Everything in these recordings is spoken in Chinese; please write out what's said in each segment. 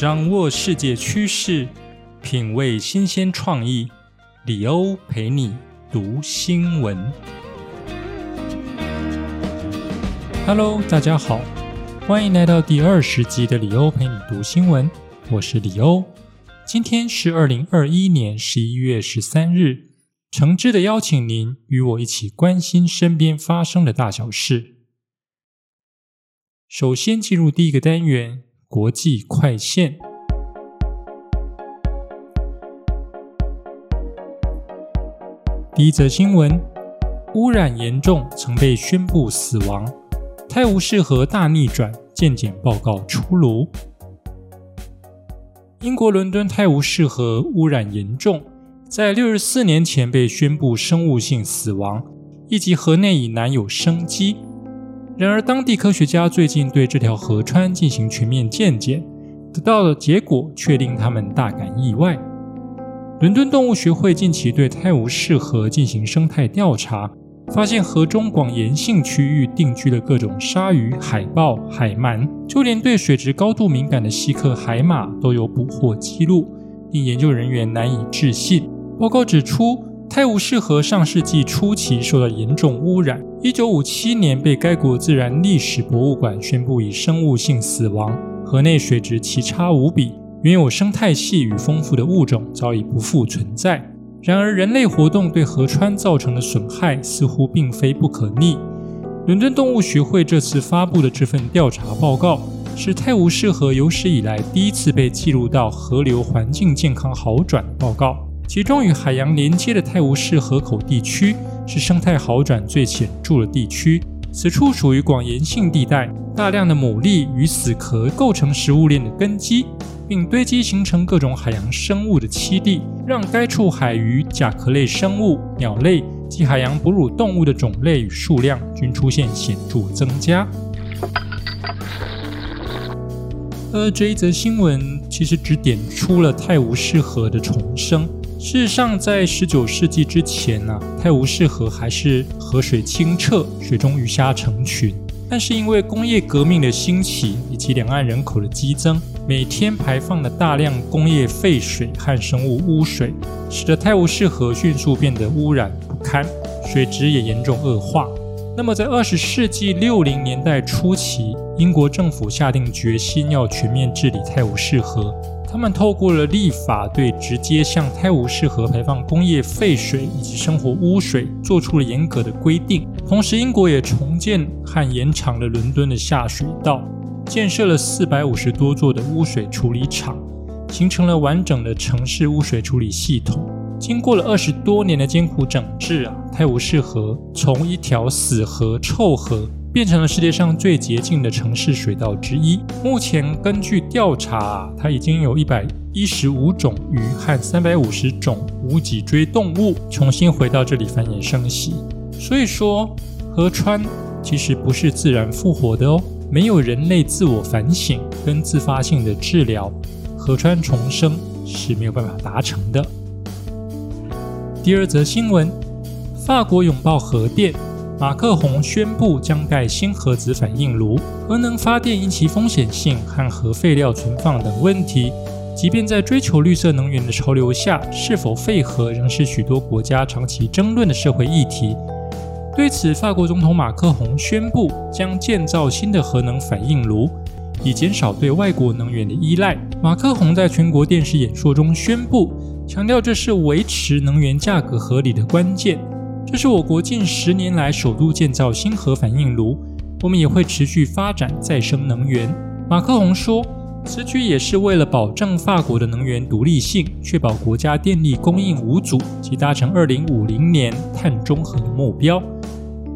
掌握世界趋势，品味新鲜创意。李欧陪你读新闻。Hello，大家好，欢迎来到第二十集的李欧陪你读新闻。我是李欧，今天是二零二一年十一月十三日，诚挚的邀请您与我一起关心身边发生的大小事。首先进入第一个单元。国际快线。第一则新闻：污染严重，曾被宣布死亡。泰晤士河大逆转，健检报告出炉。英国伦敦泰晤士河污染严重，在六十四年前被宣布生物性死亡，以及河内已难有生机。然而，当地科学家最近对这条河川进行全面鉴检，得到的结果却令他们大感意外。伦敦动物学会近期对泰晤士河进行生态调查，发现河中广沿性区域定居的各种鲨鱼、海豹、海鳗，就连对水质高度敏感的稀克海马都有捕获记录，令研究人员难以置信。报告指出。泰晤士河上世纪初期受到严重污染，一九五七年被该国自然历史博物馆宣布以生物性死亡。河内水质奇差无比，原有生态系与丰富的物种早已不复存在。然而，人类活动对河川造成的损害似乎并非不可逆。伦敦动物学会这次发布的这份调查报告，是泰晤士河有史以来第一次被记录到河流环境健康好转的报告。其中与海洋连接的泰晤士河口地区是生态好转最显著的地区。此处属于广盐性地带，大量的牡蛎与死壳构成食物链的根基，并堆积形成各种海洋生物的栖地，让该处海鱼、甲壳类生物、鸟类及海洋哺乳动物的种类与数量均出现显著增加。而这一则新闻其实只点出了泰晤士河的重生。事实上，在十九世纪之前呢，泰晤士河还是河水清澈，水中鱼虾成群。但是因为工业革命的兴起以及两岸人口的激增，每天排放的大量工业废水和生物污水，使得泰晤士河迅速变得污染不堪，水质也严重恶化。那么在二十世纪六零年代初期，英国政府下定决心要全面治理泰晤士河。他们透过了立法，对直接向泰晤士河排放工业废水以及生活污水做出了严格的规定。同时，英国也重建和延长了伦敦的下水道，建设了四百五十多座的污水处理厂，形成了完整的城市污水处理系统。经过了二十多年的艰苦整治啊，泰晤士河从一条死河、臭河。变成了世界上最洁净的城市水道之一。目前根据调查，它已经有一百一十五种鱼和三百五十种无脊椎动物重新回到这里繁衍生息。所以说，河川其实不是自然复活的哦。没有人类自我反省跟自发性的治疗，河川重生是没有办法达成的。第二则新闻：法国拥抱核电。马克宏宣布将盖新核子反应炉。核能发电因其风险性和核废料存放等问题，即便在追求绿色能源的潮流下，是否废核仍是许多国家长期争论的社会议题。对此，法国总统马克宏宣布将建造新的核能反应炉，以减少对外国能源的依赖。马克宏在全国电视演说中宣布，强调这是维持能源价格合理的关键。这是我国近十年来首度建造新核反应炉，我们也会持续发展再生能源。马克龙说，此举也是为了保证法国的能源独立性，确保国家电力供应无阻及达成二零五零年碳中和的目标。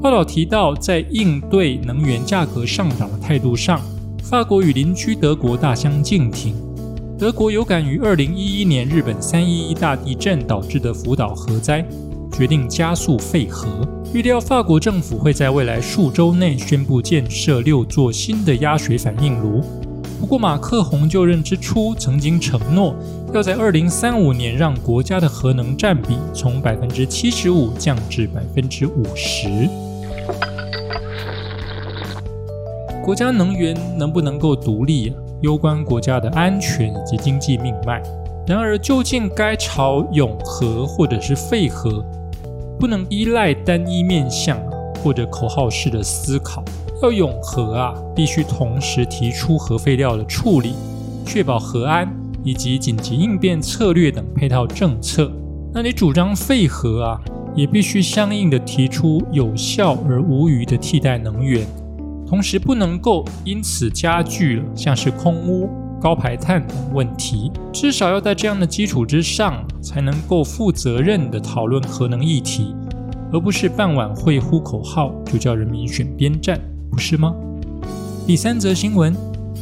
报道提到，在应对能源价格上涨的态度上，法国与邻居德国大相径庭。德国有感于二零一一年日本三一一大地震导致的福岛核灾。决定加速废核，预料法国政府会在未来数周内宣布建设六座新的压水反应炉。不过，马克宏就任之初曾经承诺，要在二零三五年让国家的核能占比从百分之七十五降至百分之五十。国家能源能不能够独立，攸关国家的安全以及经济命脉。然而，究竟该朝永和或者是废核，不能依赖单一面向或者口号式的思考。要永和啊，必须同时提出核废料的处理、确保核安以及紧急应变策略等配套政策。那你主张废核啊，也必须相应的提出有效而无余的替代能源，同时不能够因此加剧了像是空污。高排碳等问题，至少要在这样的基础之上，才能够负责任地讨论核能议题，而不是办晚会呼口号就叫人民选边站，不是吗？第三则新闻，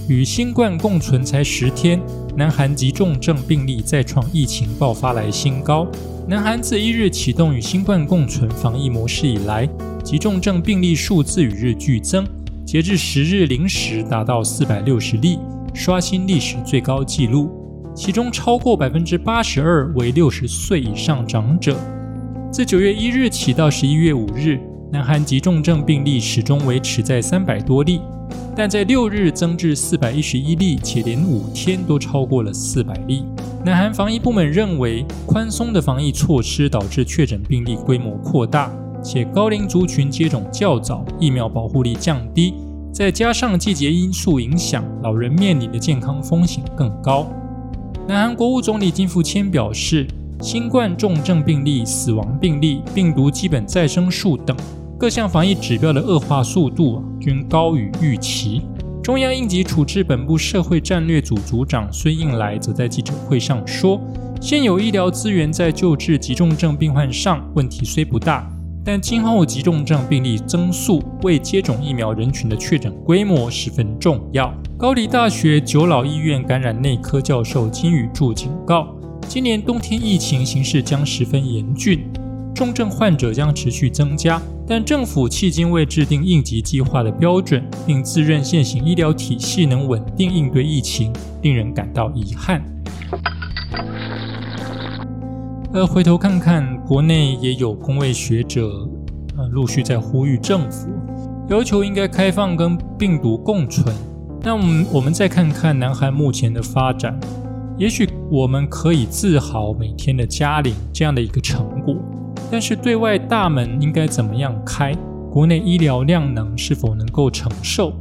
与新冠共存才十天，南韩急重症病例再创疫情爆发来新高。南韩自一日启动与新冠共存防疫模式以来，急重症病例数字与日俱增，截至十日零时达到四百六十例。刷新历史最高纪录，其中超过百分之八十二为六十岁以上长者。自九月一日起到十一月五日，南韩急重症病例始终维持在三百多例，但在六日增至四百一十一例，且连五天都超过了四百例。南韩防疫部门认为，宽松的防疫措施导致确诊病例规模扩大，且高龄族群接种较早，疫苗保护力降低。再加上季节因素影响，老人面临的健康风险更高。南韩国务总理金富谦表示，新冠重症病例、死亡病例、病毒基本再生数等各项防疫指标的恶化速度均高于预期。中央应急处置本部社会战略组组长孙应来则在记者会上说，现有医疗资源在救治急重症病患上问题虽不大。但今后急重症病例增速，未接种疫苗人群的确诊规模十分重要。高丽大学九老医院感染内科教授金宇柱警告，今年冬天疫情形势将十分严峻，重症患者将持续增加。但政府迄今未制定应急计划的标准，并自认现行医疗体系能稳定应对疫情，令人感到遗憾。而回头看看，国内也有工位学者，呃，陆续在呼吁政府，要求应该开放跟病毒共存。那我们我们再看看南韩目前的发展，也许我们可以自豪每天的加零这样的一个成果，但是对外大门应该怎么样开？国内医疗量能是否能够承受？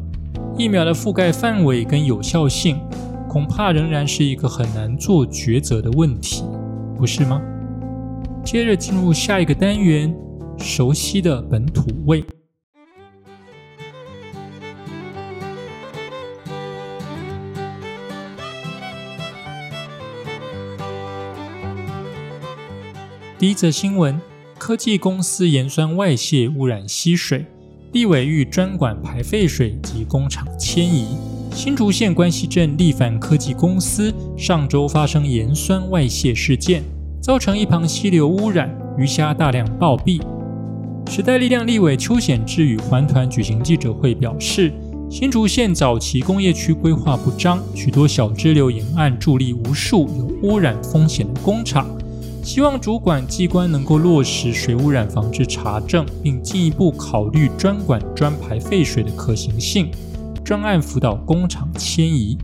疫苗的覆盖范围跟有效性，恐怕仍然是一个很难做抉择的问题，不是吗？接着进入下一个单元，熟悉的本土味。第一则新闻：科技公司盐酸外泄污染溪水，立委欲专管排废水及工厂迁移。新竹县关西镇力凡科技公司上周发生盐酸外泄事件。造成一旁溪流污染，鱼虾大量暴毙。时代力量立委邱显志与环团举行记者会，表示新竹县早期工业区规划不彰，许多小支流沿岸伫立无数有污染风险的工厂，希望主管机关能够落实水污染防治查证，并进一步考虑专管专排废水的可行性，专案辅导工厂迁移。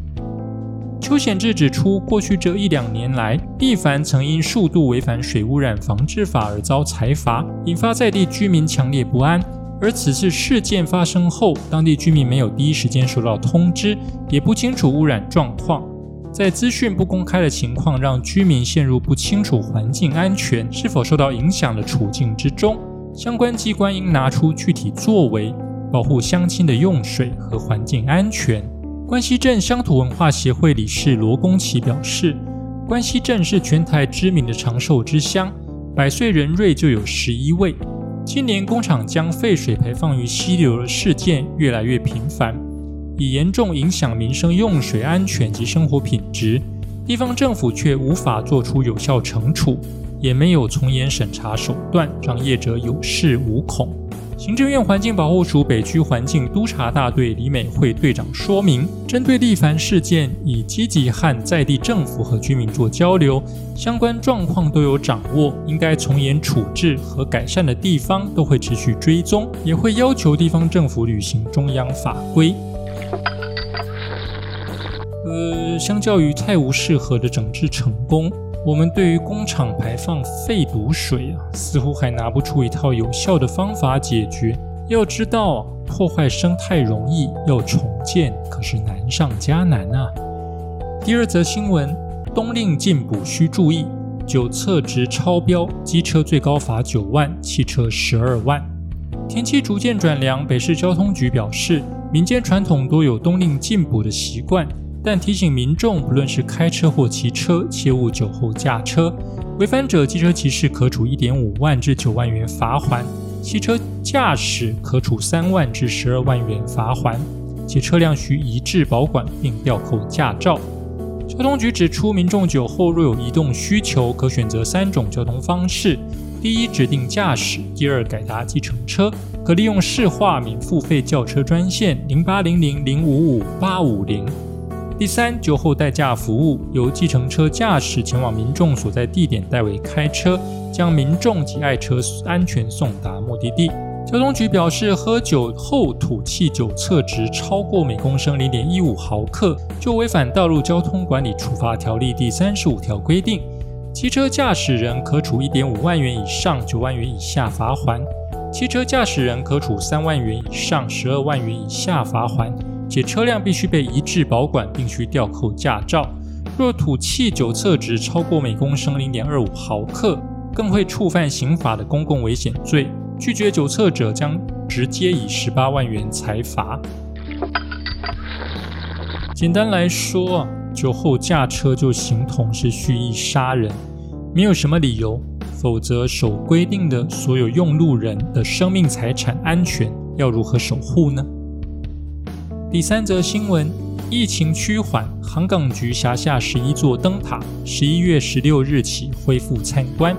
邱显志指出，过去这一两年来，毕凡曾因数度违反水污染防治法而遭裁罚，引发在地居民强烈不安。而此次事件发生后，当地居民没有第一时间收到通知，也不清楚污染状况，在资讯不公开的情况，让居民陷入不清楚环境安全是否受到影响的处境之中。相关机关应拿出具体作为，保护乡亲的用水和环境安全。关西镇乡土文化协会理事罗公奇表示，关西镇是全台知名的长寿之乡，百岁人瑞就有十一位。今年工厂将废水排放于溪流的事件越来越频繁，已严重影响民生用水安全及生活品质。地方政府却无法做出有效惩处，也没有从严审查手段，让业者有恃无恐。行政院环境保护署北区环境督察大队李美惠队长说明，针对立凡事件，已积极和在地政府和居民做交流，相关状况都有掌握，应该从严处置和改善的地方都会持续追踪，也会要求地方政府履行中央法规。呃，相较于泰晤士河的整治成功，我们对于工厂排放废毒水啊，似乎还拿不出一套有效的方法解决。要知道，破坏生态容易，要重建可是难上加难啊。第二则新闻：冬令进补需注意，酒测值超标，机车最高罚九万，汽车十二万。天气逐渐转凉，北市交通局表示，民间传统多有冬令进补的习惯。但提醒民众，不论是开车或骑车，切勿酒后驾车。违反者，机车骑士可处一点五万至九万元罚款；汽车驾驶可处三万至十二万元罚款。且车辆需移至保管并吊扣驾照。交通局指出，民众酒后若有移动需求，可选择三种交通方式：第一，指定驾驶；第二，改搭计程车，可利用市话免付费轿车专线零八零零零五五八五零。第三，酒后代驾服务由计程车驾驶前往民众所在地点，代为开车，将民众及爱车安全送达目的地。交通局表示，喝酒后吐气酒测值超过每公升零点一五毫克，就违反《道路交通管理处罚条例》第三十五条规定，汽车驾驶人可处一点五万元以上九万元以下罚款，汽车驾驶人可处三万元以上十二万元以下罚款。且车辆必须被移至保管，并需吊扣驾照。若吐气酒测值超过每公升零点二五毫克，更会触犯刑法的公共危险罪。拒绝酒测者将直接以十八万元裁罚。简单来说，酒后驾车就形同是蓄意杀人，没有什么理由。否则，守规定的所有用路人的生命财产安全要如何守护呢？第三则新闻：疫情趋缓，航港局辖下十一座灯塔，十一月十六日起恢复参观。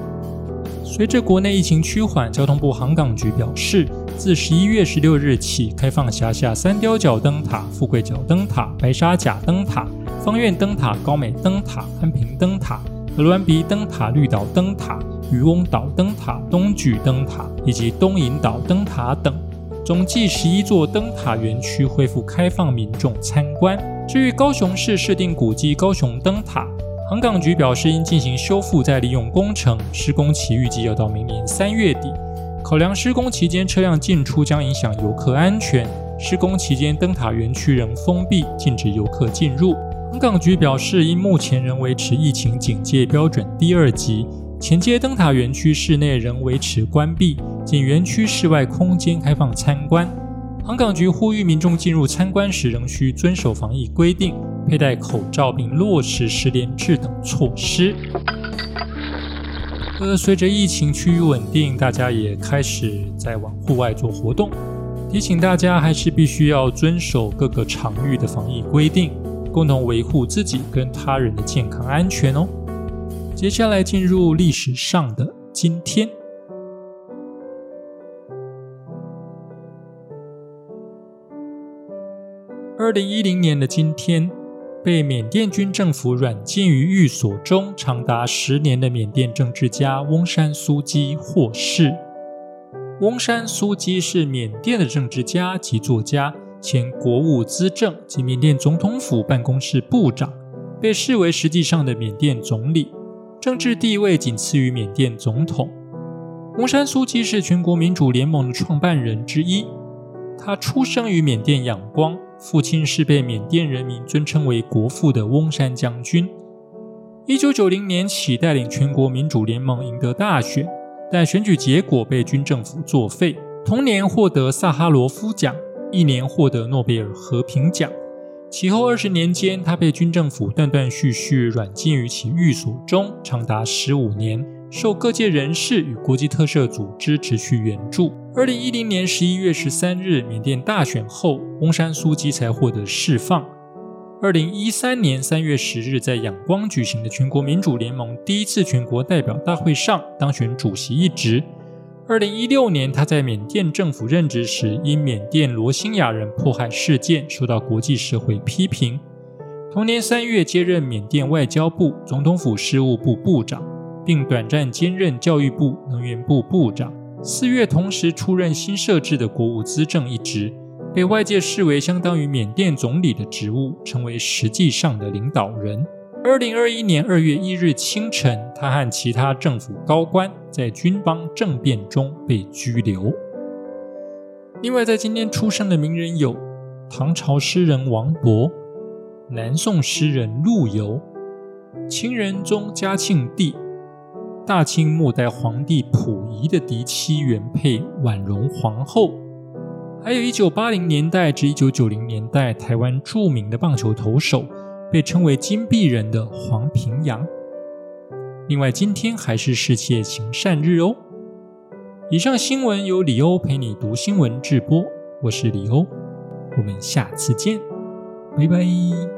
随着国内疫情趋缓，交通部航港局表示，自十一月十六日起，开放辖下三雕角灯塔、富贵角灯塔、白沙甲灯塔、方苑灯塔、高美灯塔、安平灯塔、鹅銮鼻灯塔、绿岛灯塔、渔翁岛灯塔、东莒灯塔以及东引岛灯塔等。总计十一座灯塔园区恢复开放民众参观。至于高雄市设定古迹高雄灯塔，航港局表示，应进行修复再利用工程，施工期预计要到明年三月底。考量施工期间车辆进出将影响游客安全，施工期间灯塔园区仍封闭，禁止游客进入。航港局表示，因目前仍维持疫情警戒标准第二级。前街灯塔园区室内仍维持关闭，仅园区室外空间开放参观。航港局呼吁民众进入参观时仍需遵守防疫规定，佩戴口罩并落实十连制等措施。呃，随着疫情趋于稳定，大家也开始在往户外做活动。提醒大家，还是必须要遵守各个场域的防疫规定，共同维护自己跟他人的健康安全哦。接下来进入历史上的今天。二零一零年的今天，被缅甸军政府软禁于寓所中长达十年的缅甸政治家翁山苏基获释。翁山苏基是缅甸的政治家及作家，前国务资政及缅甸总统府办公室部长，被视为实际上的缅甸总理。政治地位仅次于缅甸总统。翁山苏基是全国民主联盟的创办人之一。他出生于缅甸仰光，父亲是被缅甸人民尊称为国父的翁山将军。一九九零年起，带领全国民主联盟赢得大选，但选举结果被军政府作废。同年获得萨哈罗夫奖，一年获得诺贝尔和平奖。其后二十年间，他被军政府断断续续软禁于其寓所中，长达十五年，受各界人士与国际特赦组织持续援助。二零一零年十一月十三日，缅甸大选后，翁山苏基才获得释放。二零一三年三月十日，在仰光举行的全国民主联盟第一次全国代表大会上，当选主席一职。二零一六年，他在缅甸政府任职时，因缅甸罗兴亚人迫害事件受到国际社会批评。同年三月，接任缅甸外交部总统府事务部部长，并短暂兼任教育部能源部部长。四月，同时出任新设置的国务资政一职，被外界视为相当于缅甸总理的职务，成为实际上的领导人。二零二一年二月一日清晨，他和其他政府高官在军邦政变中被拘留。另外，在今天出生的名人有唐朝诗人王勃、南宋诗人陆游、清仁宗嘉庆帝、大清末代皇帝溥仪的嫡妻原配婉容皇后。还有一九八零年代至一九九零年代台湾著名的棒球投手，被称为“金币人”的黄平洋。另外，今天还是世界行善日哦。以上新闻由李欧陪你读新闻直播，我是李欧，我们下次见，拜拜。